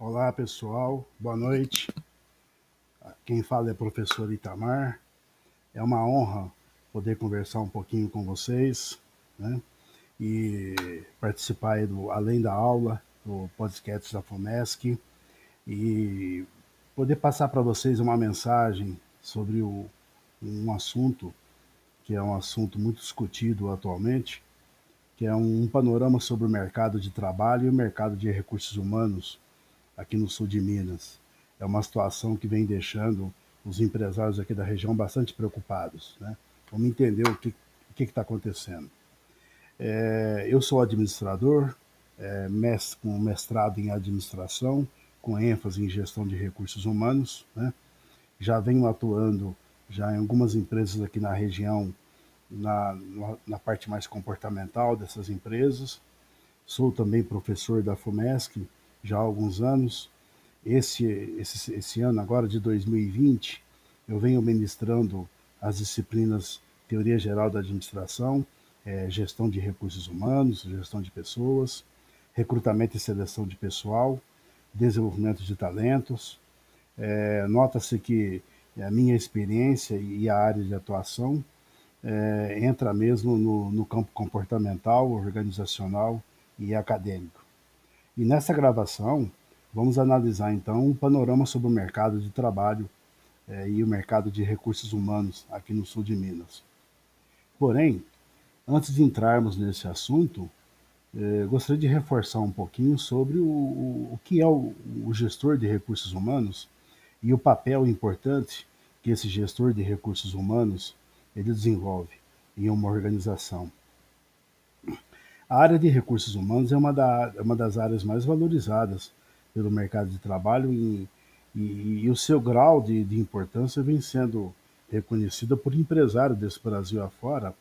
Olá pessoal, boa noite. Quem fala é o professor Itamar. É uma honra poder conversar um pouquinho com vocês né? e participar do Além da Aula, do podcast da FOMESC e poder passar para vocês uma mensagem sobre o, um assunto que é um assunto muito discutido atualmente, que é um panorama sobre o mercado de trabalho e o mercado de recursos humanos aqui no sul de Minas. É uma situação que vem deixando os empresários aqui da região bastante preocupados. Né? Vamos entender o que está acontecendo. É, eu sou administrador, é, mestre, com mestrado em administração, com ênfase em gestão de recursos humanos. Né? Já venho atuando já em algumas empresas aqui na região, na, na parte mais comportamental dessas empresas. Sou também professor da FUMESC já há alguns anos. Esse, esse, esse ano, agora de 2020, eu venho ministrando as disciplinas Teoria Geral da Administração, é, Gestão de Recursos Humanos, Gestão de Pessoas, Recrutamento e Seleção de Pessoal, Desenvolvimento de Talentos. É, Nota-se que a minha experiência e a área de atuação é, entra mesmo no, no campo comportamental, organizacional e acadêmico. E nessa gravação, vamos analisar então um panorama sobre o mercado de trabalho é, e o mercado de recursos humanos aqui no sul de Minas. Porém, antes de entrarmos nesse assunto, é, gostaria de reforçar um pouquinho sobre o, o que é o, o gestor de recursos humanos e o papel importante que esse gestor de recursos humanos ele desenvolve em uma organização. A área de recursos humanos é uma, da, é uma das áreas mais valorizadas pelo mercado de trabalho e, e, e o seu grau de, de, importância vem sendo reconhecida por empresários desse Brasil afora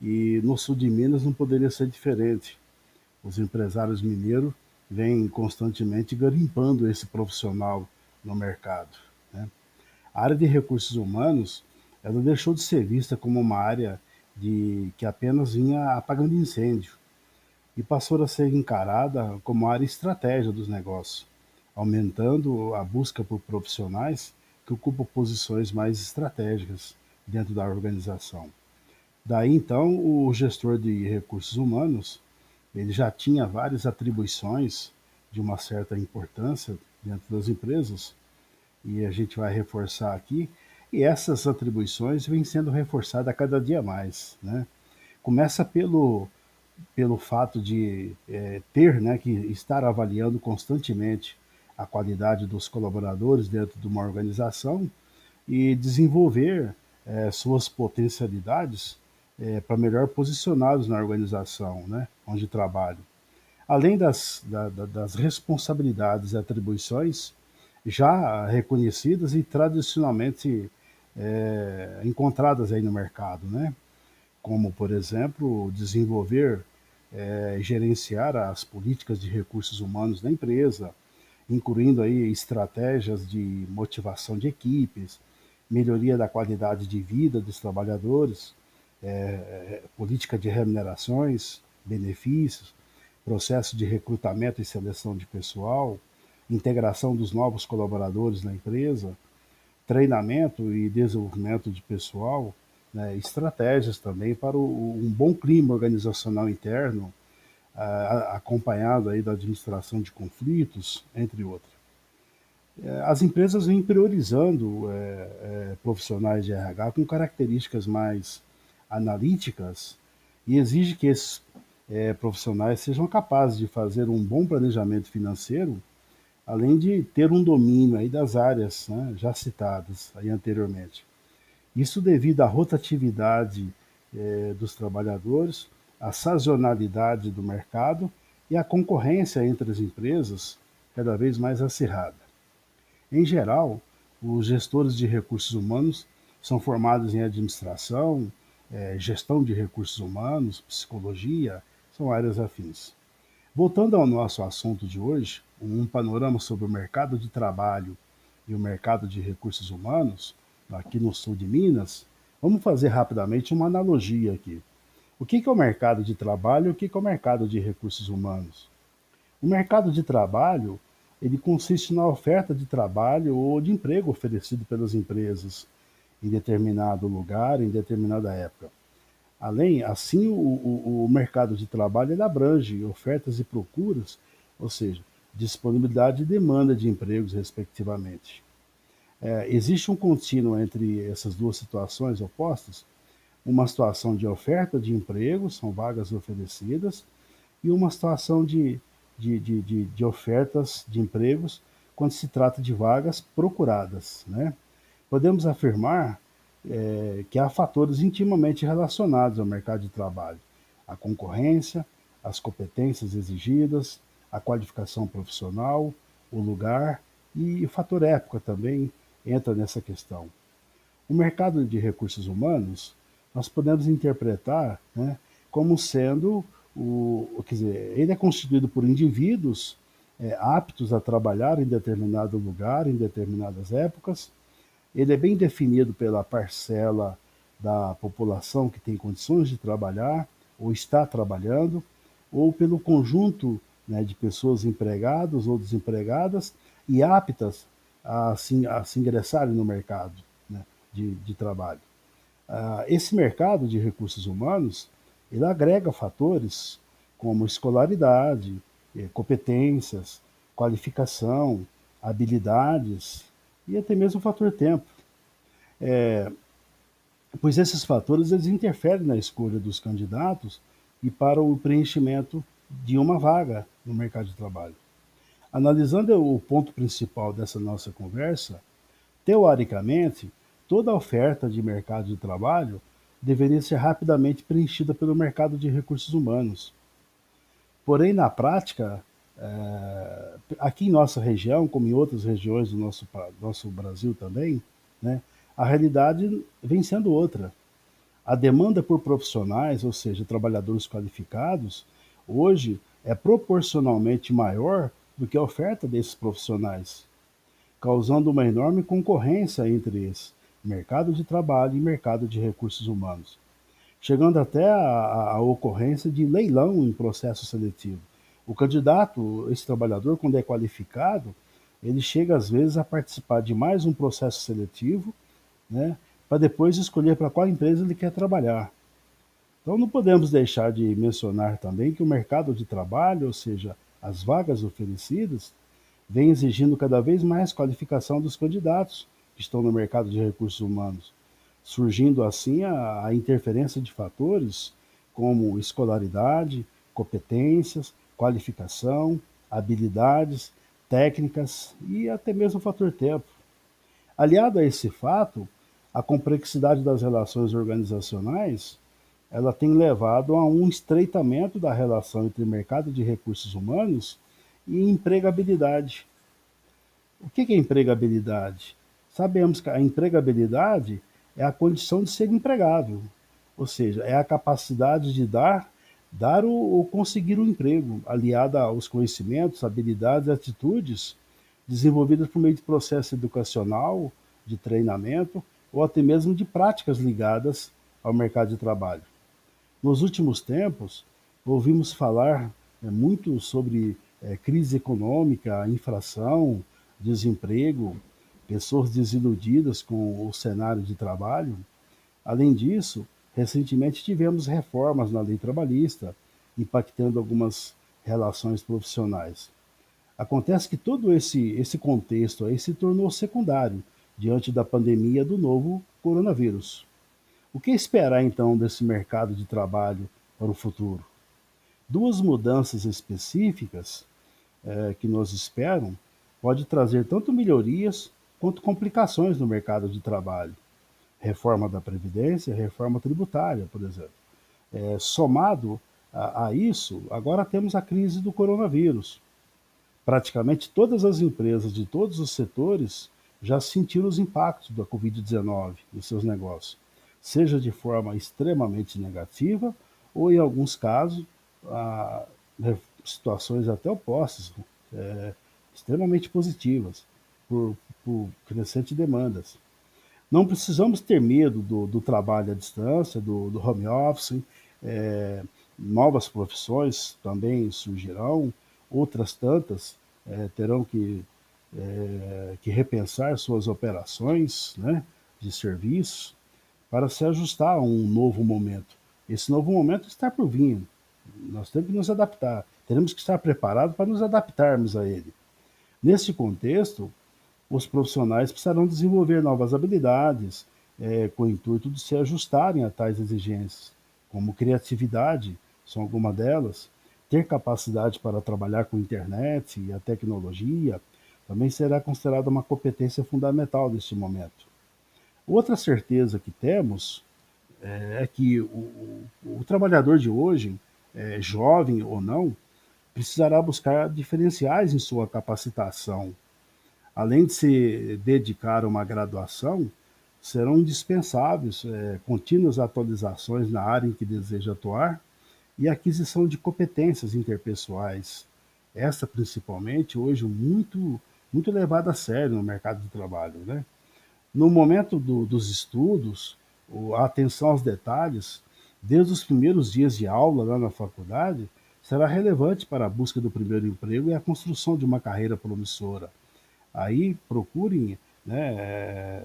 e no sul de Minas não poderia ser diferente. Os empresários mineiros vêm constantemente garimpando esse profissional no mercado. Né? A área de recursos humanos ela deixou de ser vista como uma área de que apenas vinha apagando incêndio e passou a ser encarada como área estratégia dos negócios, aumentando a busca por profissionais que ocupam posições mais estratégicas dentro da organização. Daí então o gestor de recursos humanos ele já tinha várias atribuições de uma certa importância dentro das empresas e a gente vai reforçar aqui e essas atribuições vêm sendo reforçadas a cada dia mais, né? Começa pelo pelo fato de é, ter né, que estar avaliando constantemente a qualidade dos colaboradores dentro de uma organização e desenvolver é, suas potencialidades é, para melhor posicionados na organização né, onde trabalham. Além das, da, das responsabilidades e atribuições já reconhecidas e tradicionalmente é, encontradas aí no mercado, né? Como, por exemplo, desenvolver é, gerenciar as políticas de recursos humanos da empresa, incluindo aí estratégias de motivação de equipes, melhoria da qualidade de vida dos trabalhadores, é, política de remunerações, benefícios, processo de recrutamento e seleção de pessoal, integração dos novos colaboradores na empresa, treinamento e desenvolvimento de pessoal, né, estratégias também para o, um bom clima organizacional interno, acompanhado aí da administração de conflitos, entre outros. É, as empresas vêm priorizando é, é, profissionais de RH com características mais analíticas e exige que esses é, profissionais sejam capazes de fazer um bom planejamento financeiro, além de ter um domínio aí das áreas né, já citadas aí anteriormente. Isso devido à rotatividade eh, dos trabalhadores, à sazonalidade do mercado e à concorrência entre as empresas cada vez mais acirrada. Em geral, os gestores de recursos humanos são formados em administração, eh, gestão de recursos humanos, psicologia, são áreas afins. Voltando ao nosso assunto de hoje, um panorama sobre o mercado de trabalho e o mercado de recursos humanos, aqui no sul de Minas, vamos fazer rapidamente uma analogia aqui. O que é o mercado de trabalho e o que é o mercado de recursos humanos? O mercado de trabalho ele consiste na oferta de trabalho ou de emprego oferecido pelas empresas em determinado lugar, em determinada época. Além, assim, o, o, o mercado de trabalho abrange ofertas e procuras, ou seja, disponibilidade e demanda de empregos, respectivamente. É, existe um contínuo entre essas duas situações opostas, uma situação de oferta de empregos, são vagas oferecidas, e uma situação de, de, de, de, de ofertas de empregos quando se trata de vagas procuradas. Né? Podemos afirmar é, que há fatores intimamente relacionados ao mercado de trabalho: a concorrência, as competências exigidas, a qualificação profissional, o lugar e o fator época também entra nessa questão. O mercado de recursos humanos nós podemos interpretar né, como sendo o, quer dizer, ele é constituído por indivíduos é, aptos a trabalhar em determinado lugar, em determinadas épocas. Ele é bem definido pela parcela da população que tem condições de trabalhar ou está trabalhando, ou pelo conjunto né, de pessoas empregadas ou desempregadas e aptas a se, a se ingressarem no mercado né, de, de trabalho. Uh, esse mercado de recursos humanos ele agrega fatores como escolaridade, eh, competências, qualificação, habilidades e até mesmo o fator tempo. É, pois esses fatores eles interferem na escolha dos candidatos e para o preenchimento de uma vaga no mercado de trabalho. Analisando o ponto principal dessa nossa conversa, teoricamente, toda oferta de mercado de trabalho deveria ser rapidamente preenchida pelo mercado de recursos humanos. Porém, na prática, é, aqui em nossa região, como em outras regiões do nosso, nosso Brasil também, né, a realidade vem sendo outra. A demanda por profissionais, ou seja, trabalhadores qualificados, hoje é proporcionalmente maior do que a oferta desses profissionais, causando uma enorme concorrência entre esse mercado de trabalho e mercado de recursos humanos, chegando até a, a ocorrência de leilão em processo seletivo. O candidato, esse trabalhador, quando é qualificado, ele chega às vezes a participar de mais um processo seletivo, né, para depois escolher para qual empresa ele quer trabalhar. Então não podemos deixar de mencionar também que o mercado de trabalho, ou seja, as vagas oferecidas, vem exigindo cada vez mais qualificação dos candidatos que estão no mercado de recursos humanos, surgindo assim a, a interferência de fatores como escolaridade, competências, qualificação, habilidades, técnicas e até mesmo o fator tempo. Aliado a esse fato, a complexidade das relações organizacionais ela tem levado a um estreitamento da relação entre mercado de recursos humanos e empregabilidade. O que é empregabilidade? Sabemos que a empregabilidade é a condição de ser empregável, ou seja, é a capacidade de dar, dar ou conseguir um emprego, aliada aos conhecimentos, habilidades e atitudes desenvolvidas por meio de processo educacional, de treinamento ou até mesmo de práticas ligadas ao mercado de trabalho. Nos últimos tempos, ouvimos falar é, muito sobre é, crise econômica, inflação, desemprego, pessoas desiludidas com o cenário de trabalho. Além disso, recentemente tivemos reformas na lei trabalhista, impactando algumas relações profissionais. Acontece que todo esse, esse contexto aí se tornou secundário diante da pandemia do novo coronavírus. O que esperar então desse mercado de trabalho para o futuro? Duas mudanças específicas é, que nos esperam pode trazer tanto melhorias quanto complicações no mercado de trabalho. Reforma da Previdência, reforma tributária, por exemplo. É, somado a, a isso, agora temos a crise do coronavírus. Praticamente todas as empresas de todos os setores já sentiram os impactos da Covid-19 em seus negócios seja de forma extremamente negativa ou, em alguns casos, a, né, situações até opostas, é, extremamente positivas, por, por crescentes demandas. Não precisamos ter medo do, do trabalho à distância, do, do home office, é, novas profissões também surgirão, outras tantas é, terão que, é, que repensar suas operações né, de serviço para se ajustar a um novo momento. Esse novo momento está por vir. Nós temos que nos adaptar. Teremos que estar preparados para nos adaptarmos a ele. Nesse contexto, os profissionais precisarão desenvolver novas habilidades é, com o intuito de se ajustarem a tais exigências, como criatividade, são algumas delas, ter capacidade para trabalhar com a internet e a tecnologia também será considerada uma competência fundamental neste momento. Outra certeza que temos é, é que o, o, o, trabalhador de hoje, é, jovem ou não, precisará buscar diferenciais em sua capacitação. Além de se dedicar a uma graduação, serão indispensáveis é, contínuas atualizações na área em que deseja atuar e aquisição de competências interpessoais. Essa, principalmente, hoje muito, muito levada a sério no mercado de trabalho. Né? No momento do, dos estudos, a atenção aos detalhes, desde os primeiros dias de aula lá na faculdade, será relevante para a busca do primeiro emprego e a construção de uma carreira promissora. Aí procurem né, é,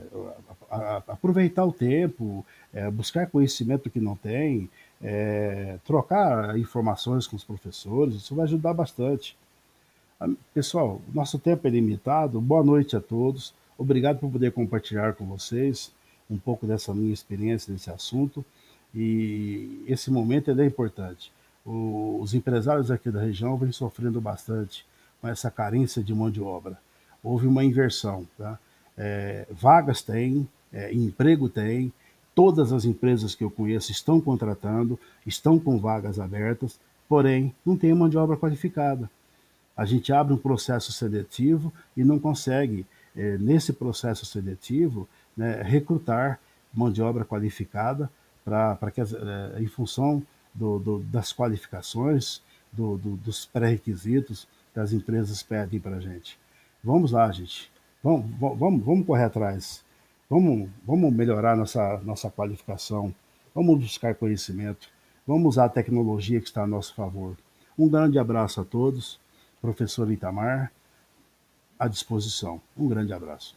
aproveitar o tempo, é, buscar conhecimento que não tem, é, trocar informações com os professores, isso vai ajudar bastante. Pessoal, nosso tempo é limitado. Boa noite a todos. Obrigado por poder compartilhar com vocês um pouco dessa minha experiência nesse assunto. E esse momento é importante. O, os empresários aqui da região vêm sofrendo bastante com essa carência de mão de obra. Houve uma inversão. Tá? É, vagas tem, é, emprego tem, Todas as empresas que eu conheço estão contratando, estão com vagas abertas, porém não tem mão de obra qualificada. A gente abre um processo seletivo e não consegue, é, nesse processo seletivo, né, recrutar mão de obra qualificada para que, é, em função do, do, das qualificações, do, dos pré-requisitos que as empresas pedem para a gente. Vamos lá, gente. Vamos, vamos, vamos correr atrás. Vamos, vamos melhorar nossa, nossa qualificação, vamos buscar conhecimento, vamos usar a tecnologia que está a nosso favor. Um grande abraço a todos, professor Itamar, à disposição. Um grande abraço.